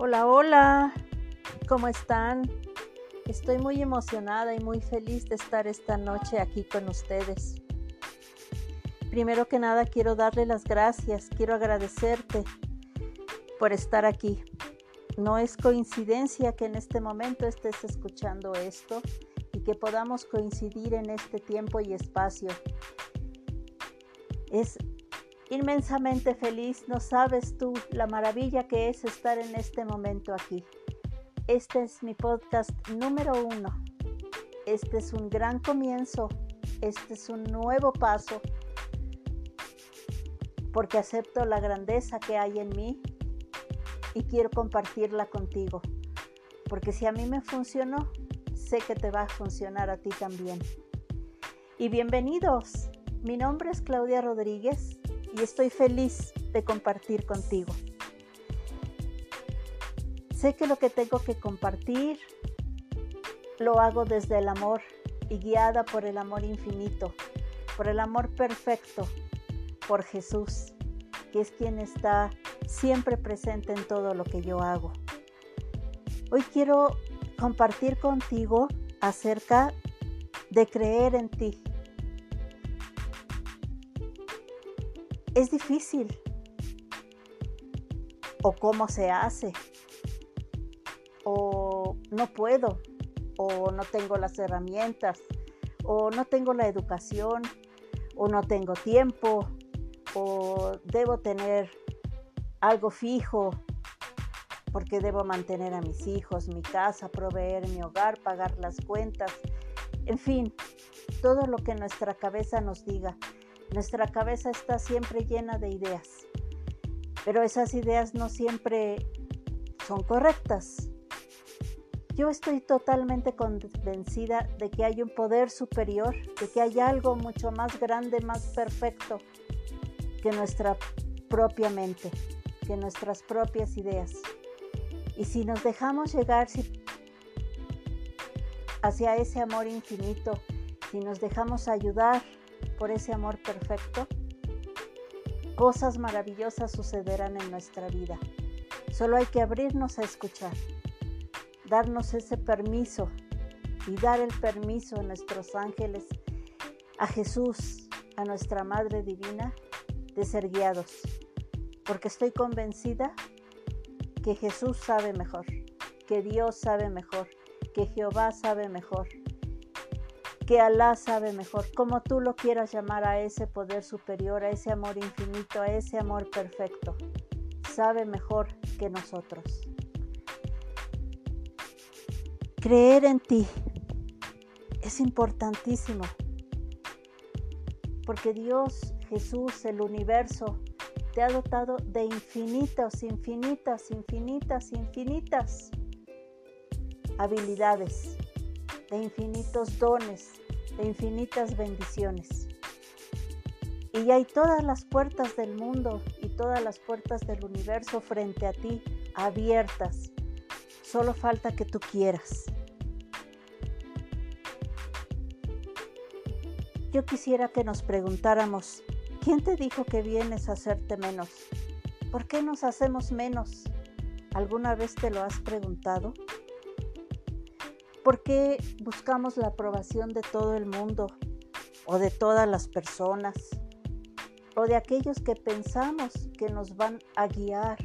Hola, hola, ¿cómo están? Estoy muy emocionada y muy feliz de estar esta noche aquí con ustedes. Primero que nada quiero darle las gracias, quiero agradecerte por estar aquí. No es coincidencia que en este momento estés escuchando esto y que podamos coincidir en este tiempo y espacio. Es inmensamente feliz, no sabes tú la maravilla que es estar en este momento aquí. Este es mi podcast número uno. Este es un gran comienzo, este es un nuevo paso, porque acepto la grandeza que hay en mí y quiero compartirla contigo, porque si a mí me funcionó, sé que te va a funcionar a ti también. Y bienvenidos, mi nombre es Claudia Rodríguez y estoy feliz de compartir contigo. Sé que lo que tengo que compartir lo hago desde el amor y guiada por el amor infinito, por el amor perfecto, por Jesús, que es quien está siempre presente en todo lo que yo hago. Hoy quiero compartir contigo acerca de creer en ti, es difícil. O cómo se hace. O no puedo. O no tengo las herramientas. O no tengo la educación. O no tengo tiempo. O debo tener algo fijo porque debo mantener a mis hijos, mi casa, proveer mi hogar, pagar las cuentas, en fin, todo lo que nuestra cabeza nos diga. Nuestra cabeza está siempre llena de ideas, pero esas ideas no siempre son correctas. Yo estoy totalmente convencida de que hay un poder superior, de que hay algo mucho más grande, más perfecto que nuestra propia mente, que nuestras propias ideas. Y si nos dejamos llegar hacia ese amor infinito, si nos dejamos ayudar por ese amor perfecto, cosas maravillosas sucederán en nuestra vida. Solo hay que abrirnos a escuchar, darnos ese permiso y dar el permiso a nuestros ángeles, a Jesús, a nuestra Madre Divina, de ser guiados, porque estoy convencida que Jesús sabe mejor, que Dios sabe mejor, que Jehová sabe mejor que Alá sabe mejor, como tú lo quieras llamar a ese poder superior, a ese amor infinito, a ese amor perfecto. Sabe mejor que nosotros. Creer en ti es importantísimo, porque Dios, Jesús, el universo, te ha dotado de infinitas, infinitas, infinitas, infinitas habilidades de infinitos dones, de infinitas bendiciones. Y hay todas las puertas del mundo y todas las puertas del universo frente a ti abiertas. Solo falta que tú quieras. Yo quisiera que nos preguntáramos, ¿quién te dijo que vienes a hacerte menos? ¿Por qué nos hacemos menos? ¿Alguna vez te lo has preguntado? ¿Por qué buscamos la aprobación de todo el mundo o de todas las personas o de aquellos que pensamos que nos van a guiar?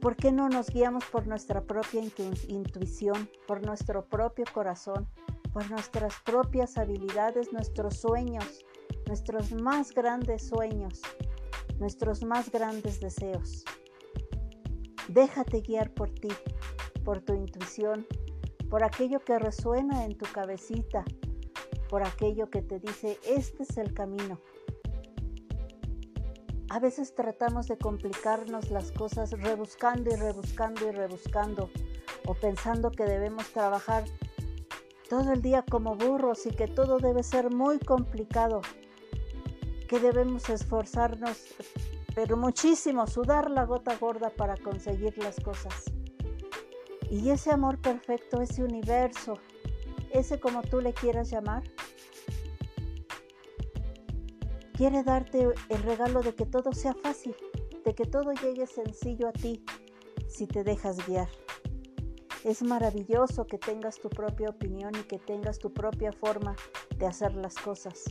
¿Por qué no nos guiamos por nuestra propia intuición, por nuestro propio corazón, por nuestras propias habilidades, nuestros sueños, nuestros más grandes sueños, nuestros más grandes deseos? Déjate guiar por ti por tu intuición, por aquello que resuena en tu cabecita, por aquello que te dice, este es el camino. A veces tratamos de complicarnos las cosas rebuscando y rebuscando y rebuscando, o pensando que debemos trabajar todo el día como burros y que todo debe ser muy complicado, que debemos esforzarnos, pero muchísimo, sudar la gota gorda para conseguir las cosas. Y ese amor perfecto, ese universo, ese como tú le quieras llamar, quiere darte el regalo de que todo sea fácil, de que todo llegue sencillo a ti si te dejas guiar. Es maravilloso que tengas tu propia opinión y que tengas tu propia forma de hacer las cosas.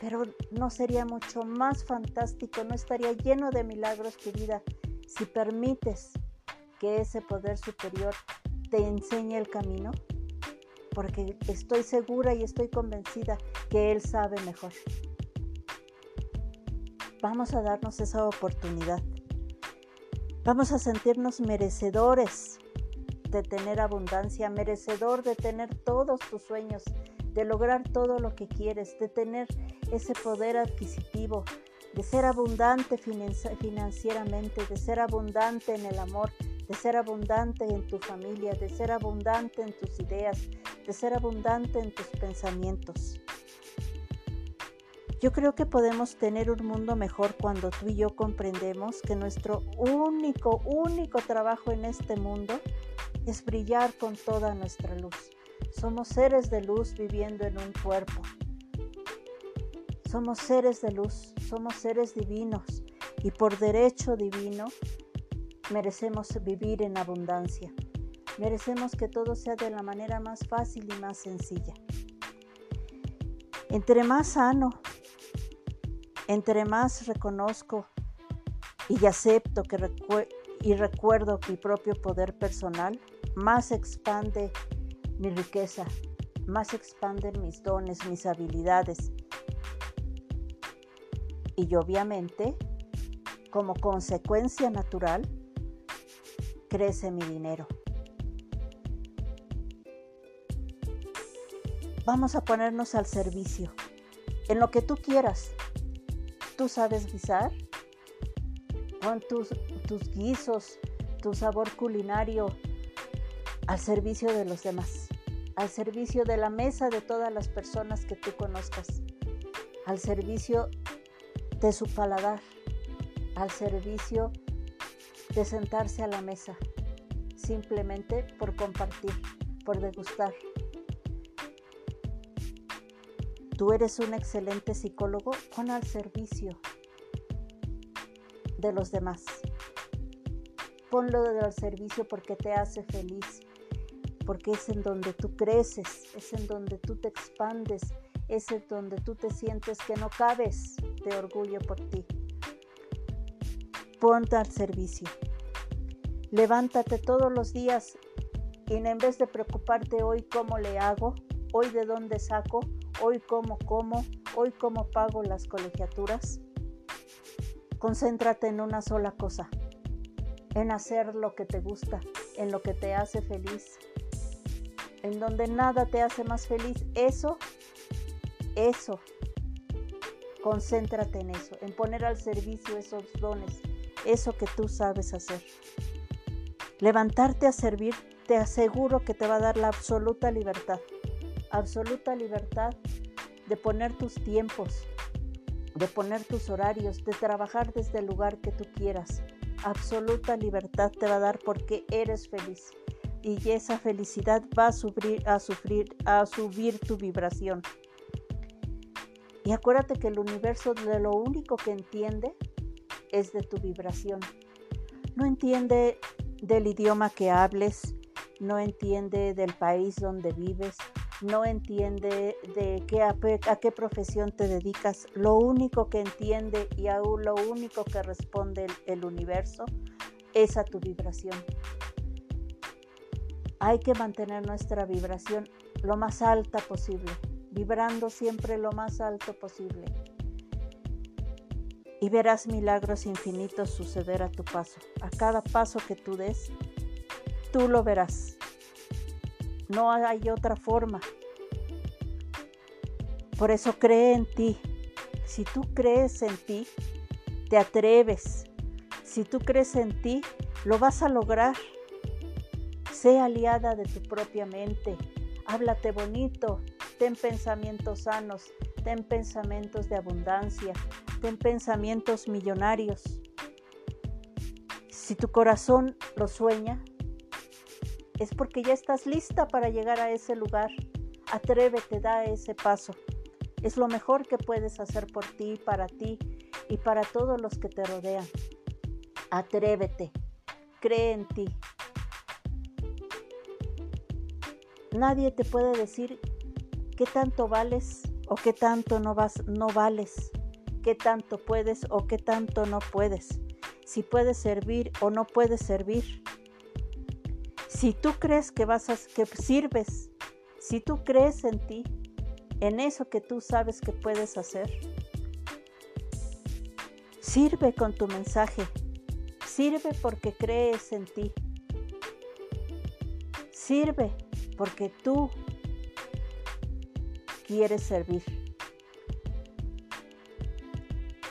Pero no sería mucho más fantástico, no estaría lleno de milagros tu vida si permites que ese poder superior te enseñe el camino, porque estoy segura y estoy convencida que Él sabe mejor. Vamos a darnos esa oportunidad. Vamos a sentirnos merecedores de tener abundancia, merecedor de tener todos tus sueños, de lograr todo lo que quieres, de tener ese poder adquisitivo, de ser abundante financieramente, de ser abundante en el amor, de ser abundante en tu familia, de ser abundante en tus ideas, de ser abundante en tus pensamientos. Yo creo que podemos tener un mundo mejor cuando tú y yo comprendemos que nuestro único, único trabajo en este mundo es brillar con toda nuestra luz. Somos seres de luz viviendo en un cuerpo. Somos seres de luz, somos seres divinos y por derecho divino merecemos vivir en abundancia. Merecemos que todo sea de la manera más fácil y más sencilla. Entre más sano, entre más reconozco y acepto que y recuerdo mi propio poder personal, más expande mi riqueza, más expanden mis dones, mis habilidades. Y obviamente, como consecuencia natural, crece mi dinero. Vamos a ponernos al servicio, en lo que tú quieras. ¿Tú sabes guisar? Pon tus, tus guisos, tu sabor culinario al servicio de los demás, al servicio de la mesa de todas las personas que tú conozcas, al servicio de su paladar, al servicio de sentarse a la mesa, simplemente por compartir, por degustar. Tú eres un excelente psicólogo, con al servicio de los demás. Ponlo al servicio porque te hace feliz, porque es en donde tú creces, es en donde tú te expandes, es en donde tú te sientes que no cabes de orgullo por ti. Ponte al servicio. Levántate todos los días y en vez de preocuparte hoy cómo le hago, hoy de dónde saco, hoy cómo como, hoy cómo pago las colegiaturas, concéntrate en una sola cosa, en hacer lo que te gusta, en lo que te hace feliz, en donde nada te hace más feliz, eso, eso, concéntrate en eso, en poner al servicio esos dones, eso que tú sabes hacer. Levantarte a servir, te aseguro que te va a dar la absoluta libertad, absoluta libertad de poner tus tiempos, de poner tus horarios, de trabajar desde el lugar que tú quieras. Absoluta libertad te va a dar porque eres feliz y esa felicidad va a, subir, a, sufrir, a subir tu vibración. Y acuérdate que el universo de lo único que entiende es de tu vibración. No entiende del idioma que hables, no entiende del país donde vives, no entiende de qué, a, qué profesión te dedicas. Lo único que entiende y aún lo único que responde el universo es a tu vibración hay que mantener nuestra vibración lo más alta posible, vibrando siempre lo más alto posible. Y verás milagros infinitos suceder a tu paso. A cada paso que tú des, tú lo verás. No hay otra forma. Por eso cree en ti. Si tú crees en ti, te atreves. Si tú crees en ti, lo vas a lograr. Sé aliada de tu propia mente. Háblate bonito. Ten pensamientos sanos. Ten pensamientos de abundancia. Ten pensamientos millonarios. Si tu corazón lo sueña, es porque ya estás lista para llegar a ese lugar. Atrévete, da ese paso. Es lo mejor que puedes hacer por ti, para ti y para todos los que te rodean. Atrévete, cree en ti. Nadie te puede decir qué tanto vales o qué tanto no, vas, no vales, qué tanto puedes o qué tanto no puedes, si puedes servir o no puedes servir. Si tú crees que vas a, que sirves, si tú crees en ti, en eso que tú sabes que puedes hacer, sirve con tu mensaje, sirve porque crees en ti, sirve porque tú quieres servir.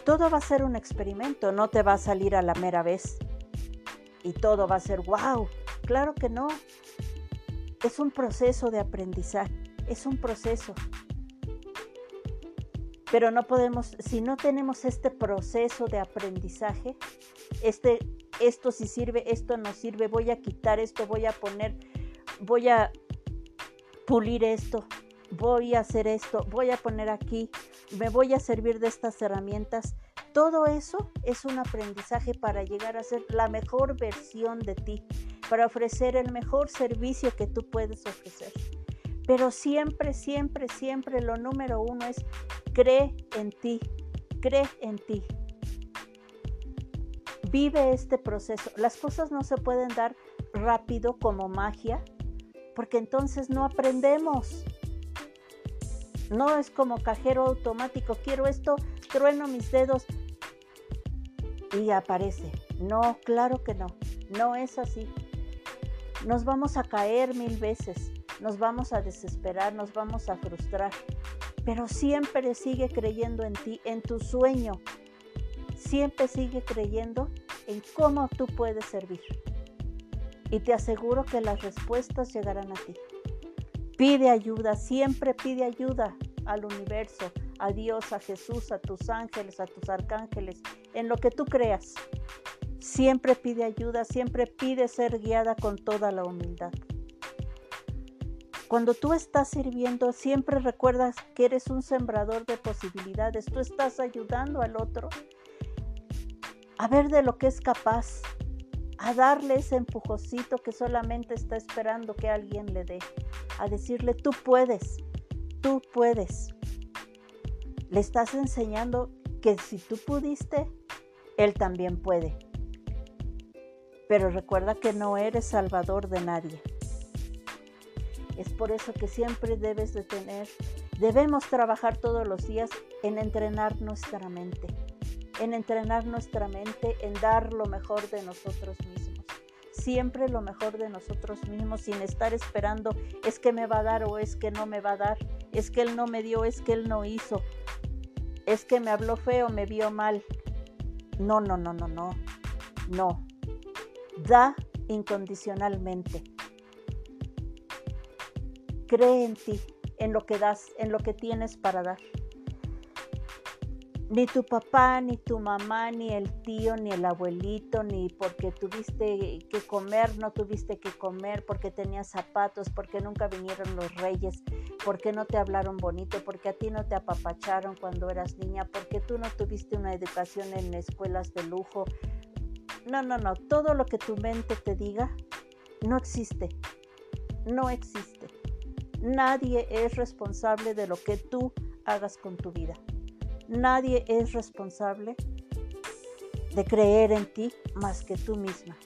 Todo va a ser un experimento, no te va a salir a la mera vez. Y todo va a ser wow. Claro que no. Es un proceso de aprendizaje, es un proceso. Pero no podemos, si no tenemos este proceso de aprendizaje, este, esto sí sirve, esto no sirve, voy a quitar esto, voy a poner, voy a pulir esto, voy a hacer esto, voy a poner aquí, me voy a servir de estas herramientas. Todo eso es un aprendizaje para llegar a ser la mejor versión de ti, para ofrecer el mejor servicio que tú puedes ofrecer. Pero siempre, siempre, siempre lo número uno es cree en ti, cree en ti. Vive este proceso. Las cosas no se pueden dar rápido como magia, porque entonces no aprendemos. No es como cajero automático, quiero esto, trueno mis dedos y aparece. No, claro que no, no es así. Nos vamos a caer mil veces, nos vamos a desesperar, nos vamos a frustrar, pero siempre sigue creyendo en ti, en tu sueño. Siempre sigue creyendo en cómo tú puedes servir. Y te aseguro que las respuestas llegarán a ti. Pide ayuda, siempre pide ayuda al universo, a Dios, a Jesús, a tus ángeles, a tus arcángeles, en lo que tú creas. Siempre pide ayuda, siempre pide ser guiada con toda la humildad. Cuando tú estás sirviendo, siempre recuerdas que eres un sembrador de posibilidades. Tú estás ayudando al otro a ver de lo que es capaz, a darle ese empujocito que solamente está esperando que alguien le dé, a decirle, tú puedes, tú puedes. Le estás enseñando que si tú pudiste, él también puede. Pero recuerda que no eres salvador de nadie. Es por eso que siempre debes de tener, debemos trabajar todos los días en entrenar nuestra mente en entrenar nuestra mente, en dar lo mejor de nosotros mismos. Siempre lo mejor de nosotros mismos sin estar esperando es que me va a dar o es que no me va a dar, es que él no me dio, es que él no hizo, es que me habló feo, me vio mal. No, no, no, no, no, no. Da incondicionalmente. Cree en ti, en lo que das, en lo que tienes para dar ni tu papá, ni tu mamá, ni el tío, ni el abuelito, ni porque tuviste que comer, no tuviste que comer, porque tenías zapatos, porque nunca vinieron los reyes, porque no te hablaron bonito, porque a ti no te apapacharon cuando eras niña, porque tú no tuviste una educación en escuelas de lujo. No, no, no, todo lo que tu mente te diga no existe, no existe. Nadie es responsable de lo que tú hagas con tu vida. Nadie es responsable de creer en ti más que tú misma.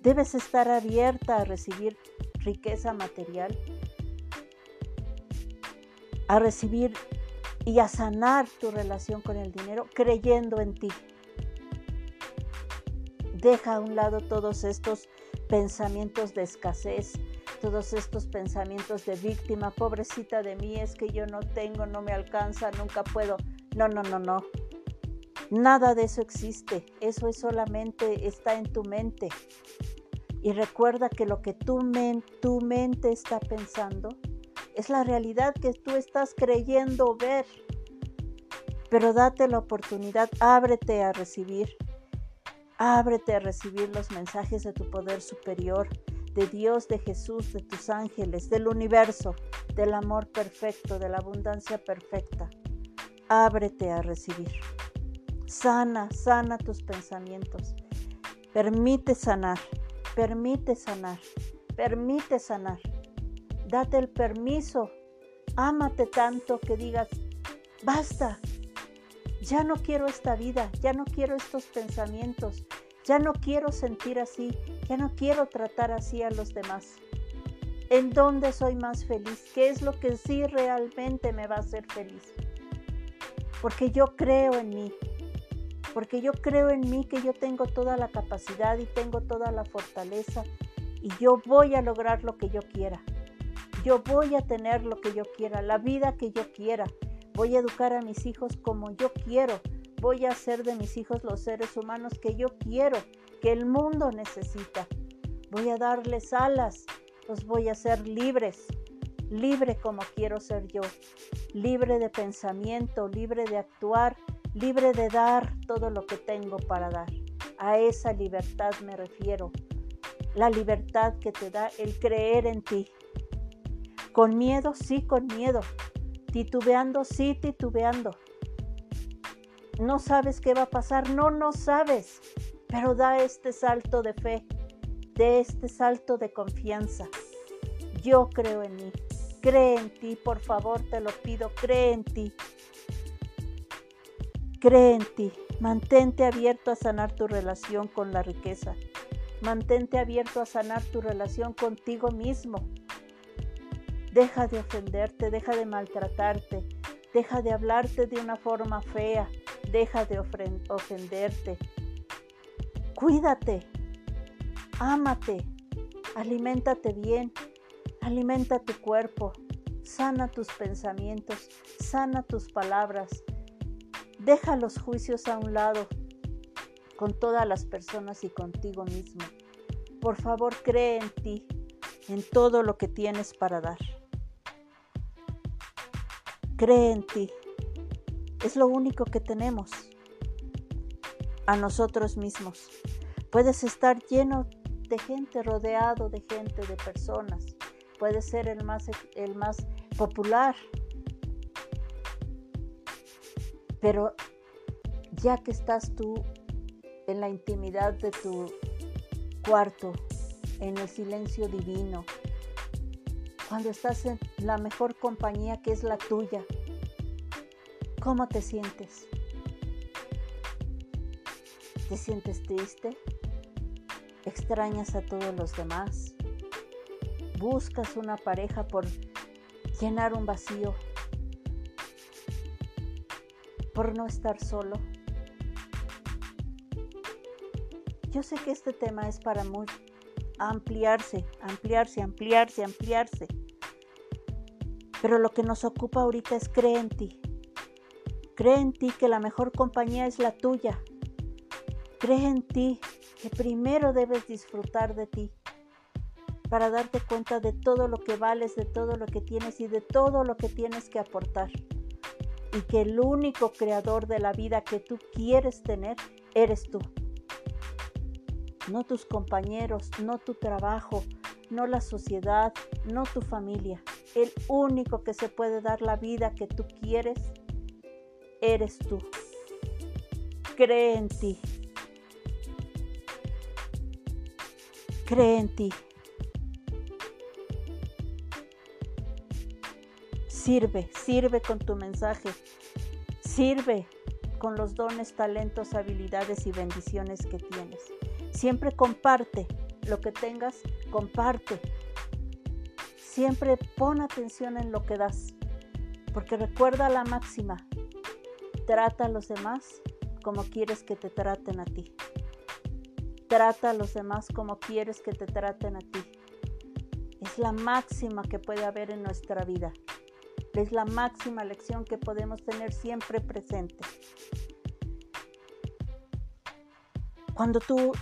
Debes estar abierta a recibir riqueza material, a recibir y a sanar tu relación con el dinero creyendo en ti. Deja a un lado todos estos pensamientos de escasez, todos estos pensamientos de víctima, pobrecita de mí, es que yo no tengo, no me alcanza, nunca puedo. No, no, no, no. Nada de eso existe. Eso es solamente está en tu mente. Y recuerda que lo que tu, tu mente está pensando es la realidad que tú estás creyendo ver. Pero date la oportunidad, ábrete a recibir. Ábrete a recibir los mensajes de tu poder superior de Dios, de Jesús, de tus ángeles, del universo, del amor perfecto, de la abundancia perfecta. Ábrete a recibir. Sana, sana tus pensamientos. Permite sanar, permite sanar, permite sanar. Date el permiso. Ámate tanto que digas, basta, ya no quiero esta vida, ya no quiero estos pensamientos, ya no quiero sentir así, ya no quiero tratar así a los demás. ¿En dónde soy más feliz? ¿Qué es lo que sí realmente me va a hacer feliz? Porque yo creo en mí, porque yo creo en mí que yo tengo toda la capacidad y tengo toda la fortaleza y yo voy a lograr lo que yo quiera. Yo voy a tener lo que yo quiera, la vida que yo quiera. Voy a educar a mis hijos como yo quiero. Voy a hacer de mis hijos los seres humanos que yo quiero, que el mundo necesita. Voy a darles alas los voy a hacer libres, libre como quiero ser yo, libre de pensamiento, libre de actuar, libre de dar todo lo que tengo para dar. A esa libertad me refiero, la libertad que te da el creer en ti. Con miedo, sí, con miedo. Titubeando, sí, titubeando. No sabes qué va a pasar, no, no sabes, pero da este salto de fe de este salto de confianza. Yo creo en mí. Cree en ti, por favor, te lo pido, cree en ti. Cree en ti. Mantente abierto a sanar tu relación con la riqueza. Mantente abierto a sanar tu relación contigo mismo. Deja de ofenderte, deja de maltratarte, deja de hablarte de una forma fea, deja de ofenderte. Cuídate, Ámate, aliméntate bien, alimenta tu cuerpo, sana tus pensamientos, sana tus palabras, deja los juicios a un lado con todas las personas y contigo mismo. Por favor, cree en ti, en todo lo que tienes para dar. Cree en ti. Es lo único que tenemos a nosotros mismos. Puedes estar lleno de gente, rodeado de gente, de personas. Puede ser el más, el más popular. Pero ya que estás tú en la intimidad de tu cuarto, en el silencio divino, cuando estás en la mejor compañía que es la tuya, ¿cómo te sientes? ¿Te sientes triste? extrañas a todos los demás, buscas una pareja por llenar un vacío, por no estar solo. Yo sé que este tema es para muy ampliarse, ampliarse, ampliarse, ampliarse. Pero lo que nos ocupa ahorita es cree en ti. Cree en ti que la mejor compañía es la tuya. Cree en ti que primero debes disfrutar de ti para darte cuenta de todo lo que vales, de todo lo que tienes y de todo lo que tienes que aportar. Y que el único creador de la vida que tú quieres tener eres tú. No tus compañeros, no tu trabajo, no la sociedad, no tu familia. El único que se puede dar la vida que tú quieres eres tú. Cree en ti. Cree en ti. Sirve, sirve con tu mensaje. Sirve con los dones, talentos, habilidades y bendiciones que tienes. Siempre comparte lo que tengas, comparte. Siempre pon atención en lo que das, porque recuerda la máxima, trata a los demás como quieres que te traten a ti. Trata a los demás como quieres que te traten a ti. Es la máxima que puede haber en nuestra vida. Es la máxima lección que podemos tener siempre presente. Cuando tú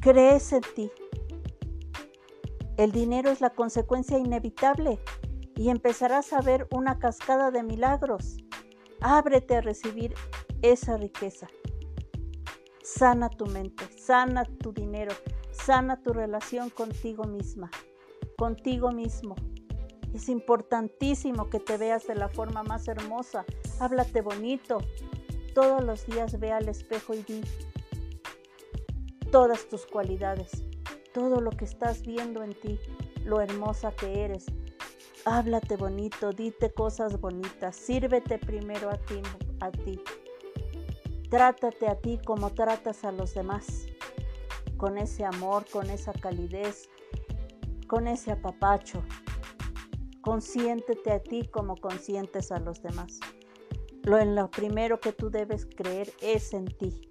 crees en ti, el dinero es la consecuencia inevitable y empezarás a ver una cascada de milagros. Ábrete a recibir esa riqueza. Sana tu mente, sana tu dinero, sana tu relación contigo misma, contigo mismo. Es importantísimo que te veas de la forma más hermosa. Háblate bonito. todos los días ve al espejo y di todas tus cualidades, todo lo que estás viendo en ti, lo hermosa que eres. Háblate bonito, dite cosas bonitas, sírvete primero a ti, a. Trátate a ti como tratas a los demás, con ese amor, con esa calidez, con ese apapacho. Consiéntete a ti como consientes a los demás. Lo en lo primero que tú debes creer es en ti.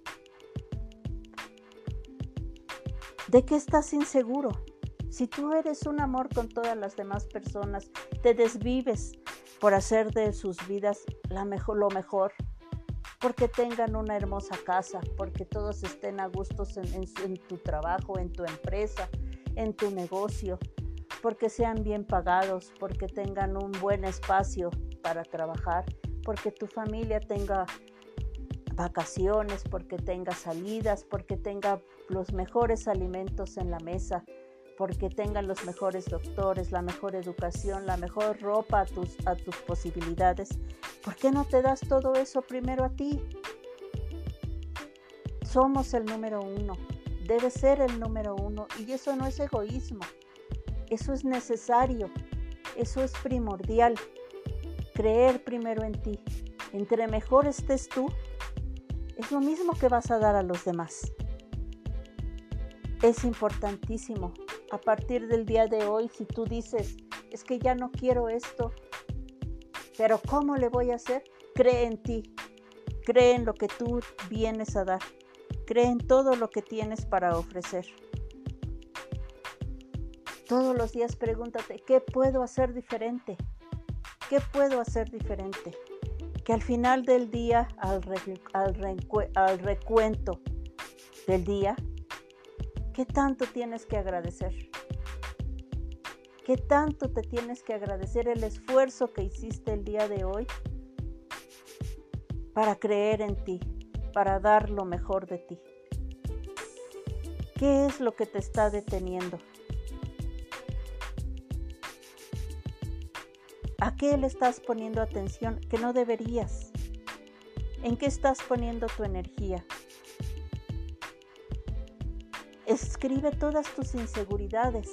¿De qué estás inseguro? Si tú eres un amor con todas las demás personas, te desvives por hacer de sus vidas lo mejor, porque tengan una hermosa casa, porque todos estén a gustos en tu trabajo, en tu empresa, en tu negocio, porque sean bien pagados, porque tengan un buen espacio para trabajar, porque tu familia tenga vacaciones, porque tenga salidas, porque tenga los mejores alimentos en la mesa, porque tengan los mejores doctores, la mejor educación, la mejor ropa a tus, tus posibilidades. ¿Por qué no te das todo eso primero a ti? Somos el número uno, debe ser el número uno y eso no es egoísmo, eso es necesario, eso es primordial. Creer primero en ti. Entre mejor estés tú, es lo mismo que vas a dar a los demás. Es importantísimo. A partir del día de hoy, si tú dices, es que ya no quiero esto, pero ¿cómo le voy a hacer? Cree en ti. Cree en lo que tú vienes a dar. Cree en todo lo que tienes para ofrecer. Todos los días pregúntate, ¿qué puedo hacer diferente? ¿Qué puedo hacer diferente? Que al final del día, al, al recuento del día, ¿qué tanto tienes que agradecer? ¿Qué tanto te tienes que agradecer el esfuerzo que hiciste el día de hoy para creer en ti, para dar lo mejor de ti? ¿Qué es lo que te está deteniendo? ¿A qué le estás poniendo atención que no deberías? ¿En qué estás poniendo tu energía? Escribe todas tus inseguridades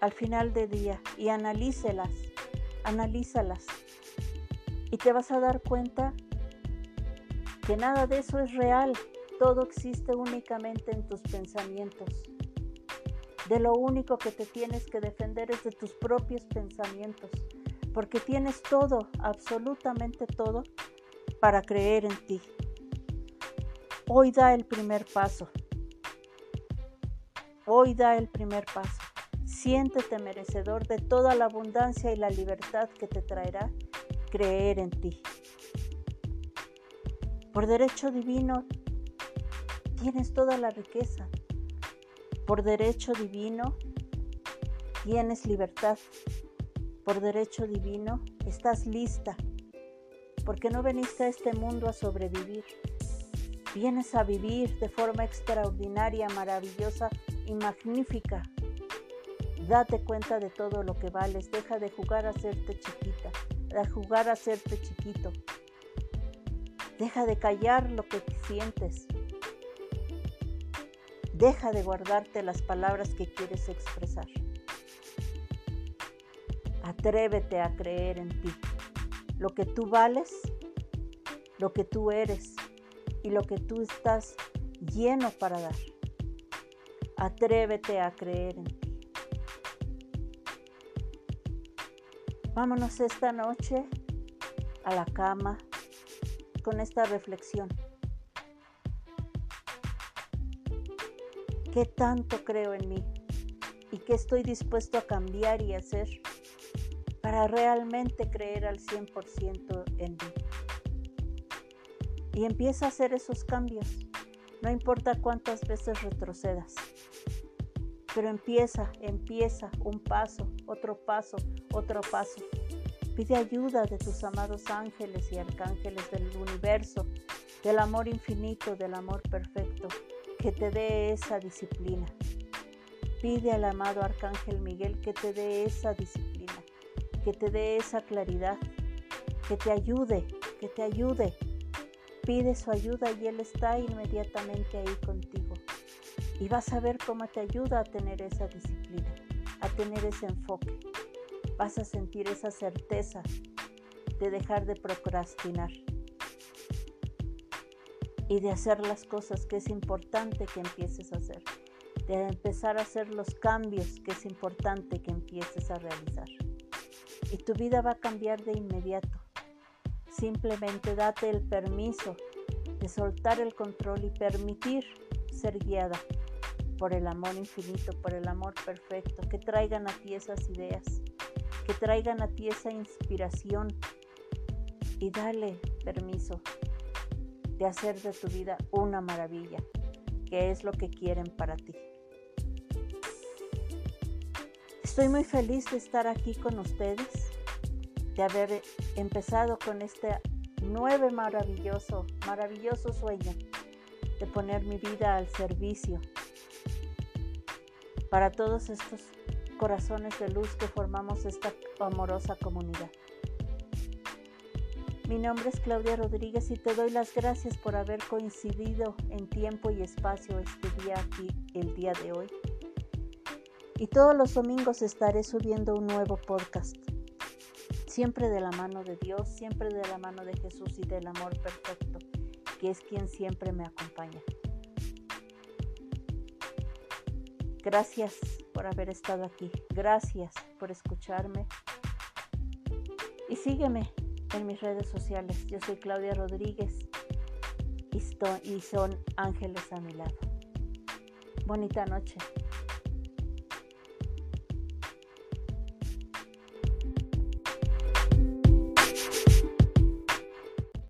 al final del día y analícelas, analízalas. Y te vas a dar cuenta que nada de eso es real, todo existe únicamente en tus pensamientos. De lo único que te tienes que defender es de tus propios pensamientos, porque tienes todo, absolutamente todo, para creer en ti. Hoy da el primer paso. Hoy da el primer paso. Siéntete merecedor de toda la abundancia y la libertad que te traerá creer en ti. Por derecho divino tienes toda la riqueza, por derecho divino tienes libertad. Por derecho divino estás lista. Porque no veniste a este mundo a sobrevivir. Vienes a vivir de forma extraordinaria, maravillosa y magnífica. Date cuenta de todo lo que vales. Deja de jugar a hacerte chiquita, de jugar a hacerte chiquito. Deja de callar lo que sientes. Deja de guardarte las palabras que quieres expresar. Atrévete a creer en ti. Lo que tú vales, lo que tú eres y lo que tú estás lleno para dar. Atrévete a creer en ti. Vámonos esta noche a la cama con esta reflexión. qué tanto creo en mí y qué estoy dispuesto a cambiar y hacer para realmente creer al 100% en mí. Y empieza a hacer esos cambios, no importa cuántas veces retrocedas, pero empieza, empieza un paso, otro paso, otro paso. Pide ayuda de tus amados ángeles y arcángeles del universo, del amor infinito, del amor perfecto que te dé esa disciplina. Pide al amado Arcángel Miguel que te dé esa disciplina, que te dé esa claridad, que te ayude, que te ayude Pide su ayuda y Él está inmediatamente ahí contigo. Y vas a ver cómo te ayuda a tener esa disciplina, a tener ese enfoque. Vas a sentir esa certeza de dejar de procrastinar y de hacer las cosas que es importante que empieces a hacer, de empezar a hacer los cambios que es importante que empieces a realizar. Y tu vida va a cambiar de inmediato. Simplemente date el permiso de soltar el control y permitir ser guiada por el amor infinito, por el amor perfecto, que traigan a ti esas ideas, que traigan a ti esa inspiración y dale permiso de hacer de tu vida una maravilla, que es lo que quieren para ti. Estoy muy feliz de estar aquí con ustedes, de haber empezado con este nueve maravilloso, maravilloso sueño de poner mi vida al servicio para todos estos corazones de luz que formamos esta amorosa comunidad. Mi nombre es Claudia Rodríguez y te doy las gracias por haber coincidido en tiempo y espacio este día aquí, el día de hoy. Y todos los domingos estaré subiendo un nuevo podcast. Siempre de la mano de Dios, siempre de la mano de Jesús y del amor perfecto, que es quien siempre me acompaña. Gracias por haber estado aquí. Gracias por escucharme. Y sígueme en mis redes sociales. Yo soy Claudia Rodríguez y, son ángeles a mi lado. Bonita noche.